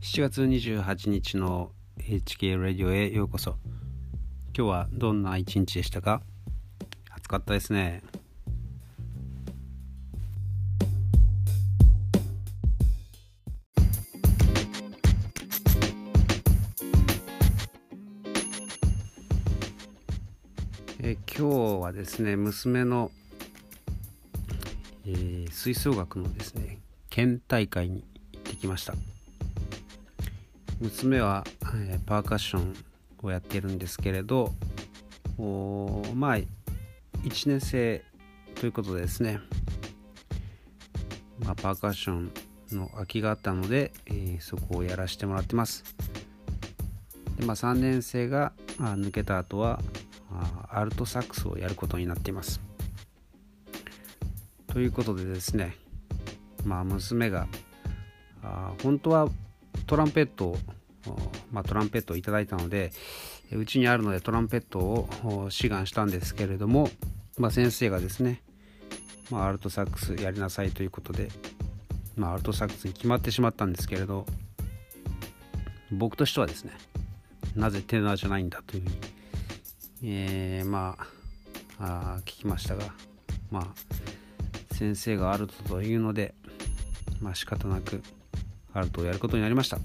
7月28日の HK ラディオへようこそ。今日はどんな一日でしたか？暑かったですね。はですね娘の、えー、吹奏楽のですね県大会に行ってきました。娘は、えー、パーカッションをやってるんですけれどまあ1年生ということでですね、まあ、パーカッションの空きがあったので、えー、そこをやらせてもらってます。で、まあ、3年生が抜けた後はアルトサックスをやることになっています。ということでですねまあ娘があ本当はトランペットを、まあ、トランペットをいただいたのでうちにあるのでトランペットを志願したんですけれども、まあ、先生がですね、まあ、アルトサックスやりなさいということで、まあ、アルトサックスに決まってしまったんですけれど僕としてはですねなぜテナーじゃないんだというふうに、えー、まああ聞きましたがまあ先生がアルトというのでまあ仕方なくアルトをやることになりました。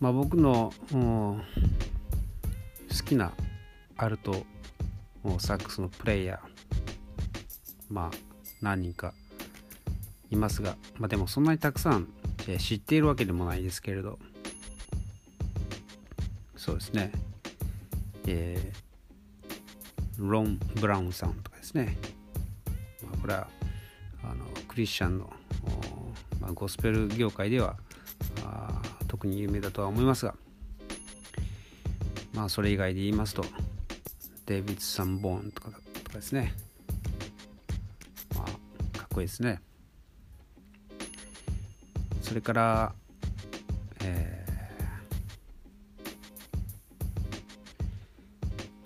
まあ、僕の好きなアルトサックスのプレイヤーまあ何人かいますが、まあ、でもそんなにたくさん知っているわけでもないですけれどそうですねえー、ロン・ブラウンさんとかですね、まあ、これはあのクリスチャンのまあ、ゴスペル業界ではあ特に有名だとは思いますが。まあそれ以外で言いますとデイビッド・サンボーンとかとかですね。まあかっこいいですね。それから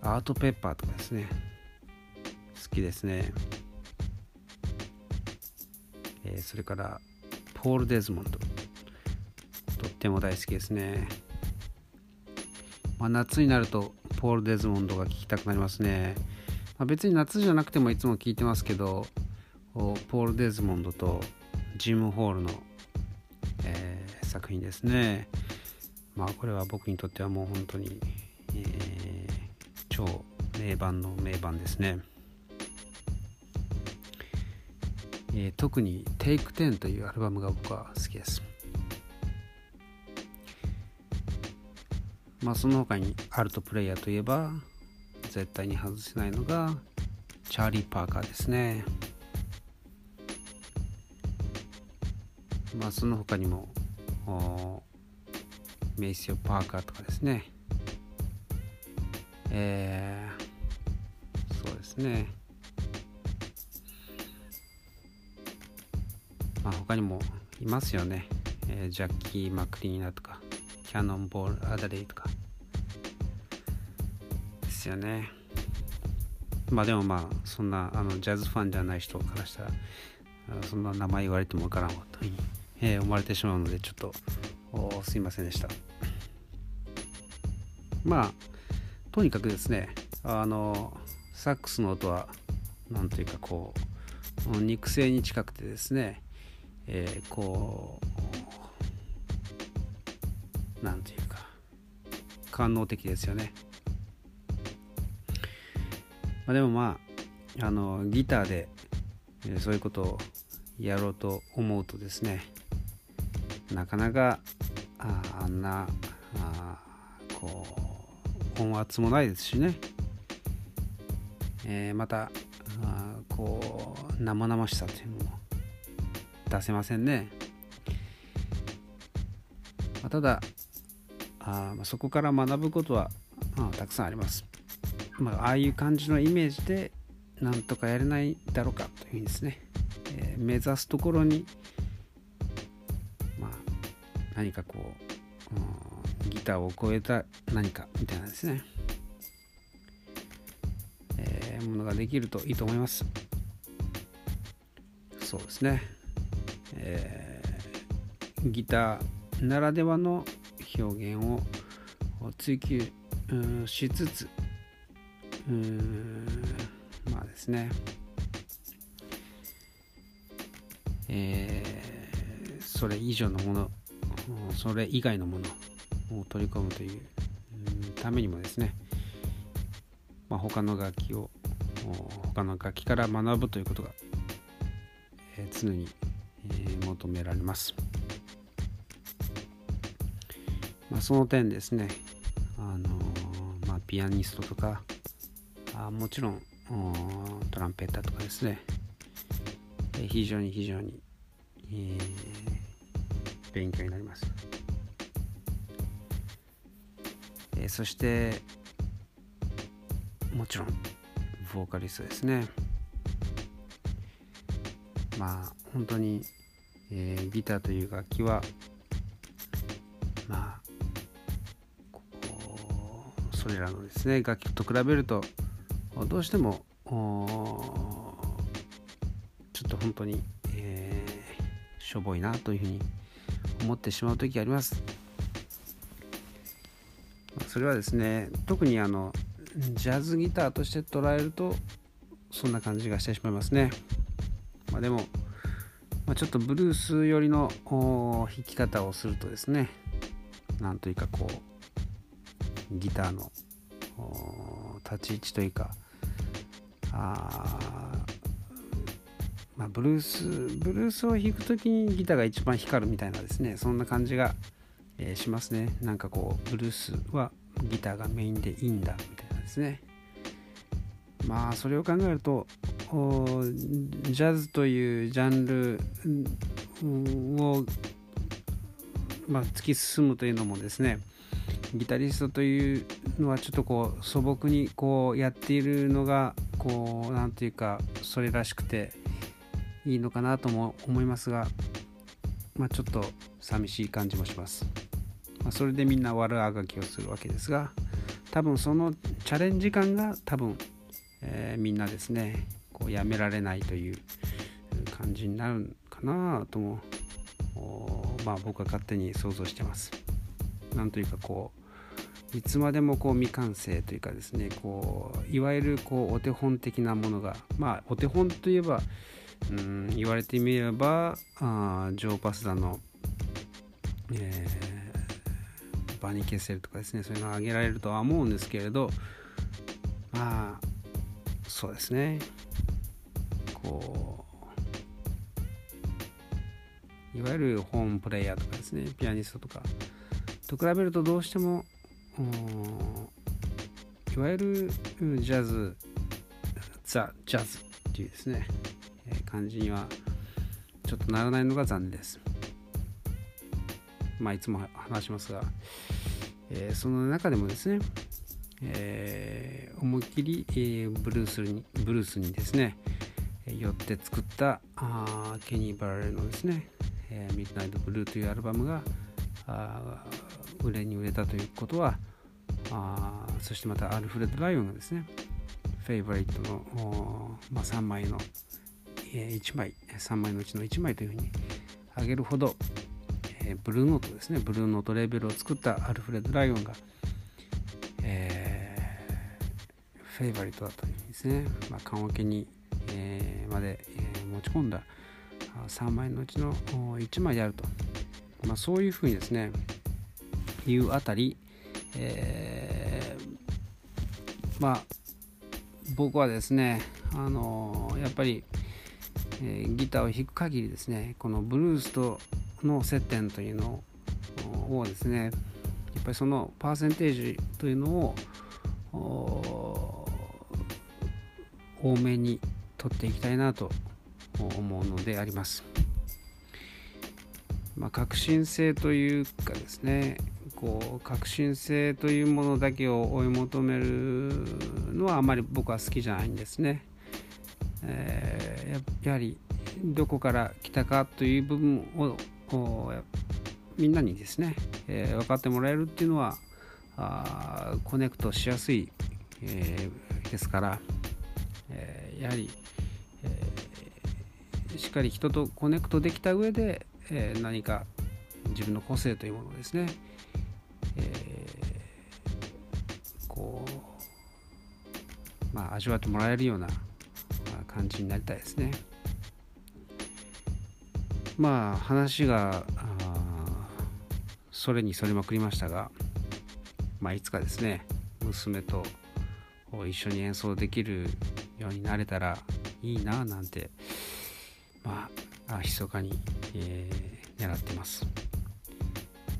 アートペッパーとかですね。好きですね。えー、それからポール・デズモンド。とっても大好きですね、まあ、夏になるとポール・デズモンドが聴きたくなりますね、まあ、別に夏じゃなくてもいつも聴いてますけどポール・デズモンドとジム・ホールの、えー、作品ですね。まあこれは僕にとってはもう本当に、えー、超名盤の名盤ですねえー、特に Take10 というアルバムが僕は好きです。まあその他にアルトプレイヤーといえば絶対に外せないのがチャーリー・パーカーですね。まあその他にもメイシオ・パーカーとかですね。えー、そうですね。まあ、他にもいますよね、えー、ジャッキー・マクリーナとかキャノンボール・アダレイとか。ですよね。まあでもまあそんなあのジャズファンじゃない人からしたらそんな名前言われてもわからんわと、えー、思われてしまうのでちょっとすいませんでした。まあとにかくですねあのサックスの音はなんというかこう肉声に近くてですねえー、こうなんていうか官能的ですよね、まあ、でもまああのギターで、そういうことをやろうと思うとですねなかなかああんなあこう音圧もないですしね、えー、またあこう生々しさというのも出せませんね。まあ、ただあ、そこから学ぶことは、あ、たくさんあります。まあ、ああいう感じのイメージでなんとかやれないだろうかというふうにですね、えー、目指すところに、まあ、何かこうギターを超えた何かみたいなですね、えー、ものができるといいと思います。そうですね、えー、ギターならではの表現を追求しつつまあですね。えー、それ以上のものそれ以外のものを取り込むというためにもですね、まあ、他の楽器を他の楽器から学ぶということが、えー、常に、えー、求められます、まあ、その点ですねあのまあ、ピアニストとかあもちろんトランペッターとかですね非常に非常に、えー、勉強になります、えー、そしてもちろんボーカリストですねまあ本当に、えー、ギターという楽器はまあそれらのですね楽器と比べるとどうしてもちょっと本当に、えー、しょぼいなというふうに思ってしまう時があります。それはですね特にあのジャズギターとして捉えるとそんな感じがしてしまいますね。まあ、でも、まあ、ちょっとブルース寄りの弾き方をするとですねなんというかこうギターの立ち位置というかあまあ、ブルースブルースを弾く時にギターが一番光るみたいなですねそんな感じが、えー、しますねなんかこうブルースはギターがメインでいいんだみたいなですねまあそれを考えるとジャズというジャンルを、まあ、突き進むというのもですねギタリストというのはちょっとこう素朴にこうやっているのがこう何ていうかそれらしくていいのかなとも思いますが、まあ、ちょっと寂しい感じもします。まあ、それでみんな悪あがきをするわけですが多分そのチャレンジ感が多分、えー、みんなですねこうやめられないという感じになるかなともまあ僕は勝手に想像してます。なんというかこういつまでもこう未完成というかですねこういわゆるこうお手本的なものがまあお手本といえばうん言われてみればあジョー・パスダの、えー、バニ・ケセルとかですねそういうのを挙げられるとは思うんですけれどまあそうですねこういわゆるホームプレイヤーとかですねピアニストとかと比べるとどうしてもいわゆるジャズザ・ジャズっていうですね感じにはちょっとならないのが残念です。まあいつも話しますが、えー、その中でもですね、えー、思いっきり、えー、ブルースにブルースにですねよって作ったあケニー・バラレのですね「えー、ミッドナイト・ブルー」というアルバムがあ売れに売れたということはあそしてまたアルフレッド・ライオンがですねフェイバリットの、まあ、3枚のえ1枚3枚のうちの1枚というふうに挙げるほど、えー、ブルーノートですね。ブルーノートレーベルを作ったアルフレッド・ライオンが、えー、フェイバリットだというふうにですね、まあ、棺桶に、えー、まで、えー、持ち込んだ3枚のうちの1枚であると、まあ、そういうふうにですねいうあたり、えー、まあ僕はですねあのやっぱりえー、ギターを弾く限りですねこのブルースとの接点というのをですねやっぱりそのパーセンテージというのを多めに取っていきたいなと思うのであります。まあ、革新性というかですねこう革新性というものだけを追い求めるのはあまり僕は好きじゃないんですね。えー、やはりどこから来たかという部分をみんなにですね、えー、分かってもらえるっていうのはあコネクトしやすい、えー、ですから、えー、やはり、えしっかり人とコネクトできた上で、え何か自分の個性というものをですね、えこうまあ味わってもらえるような感じになりたいですね。まあ話がそれにそれまくりましたが、まあ、いつかですね娘と一緒に演奏できるようになれたらいいななんてまあ密かに、えー、狙ってます。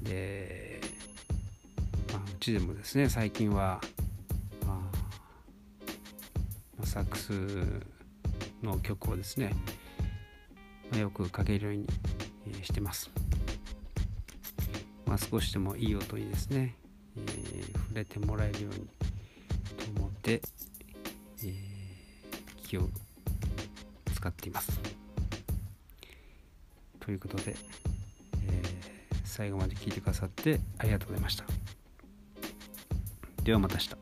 で、まあ、うちでもですね最近は、まあ、サックスの曲をですね、よくかけるようにしてます。まあ、少しでもいい音にですね、えー、触れてもらえるようにと思って、えー、気を使っています。ということで、えー、最後まで聞いてくださってありがとうございました。ではまた明日。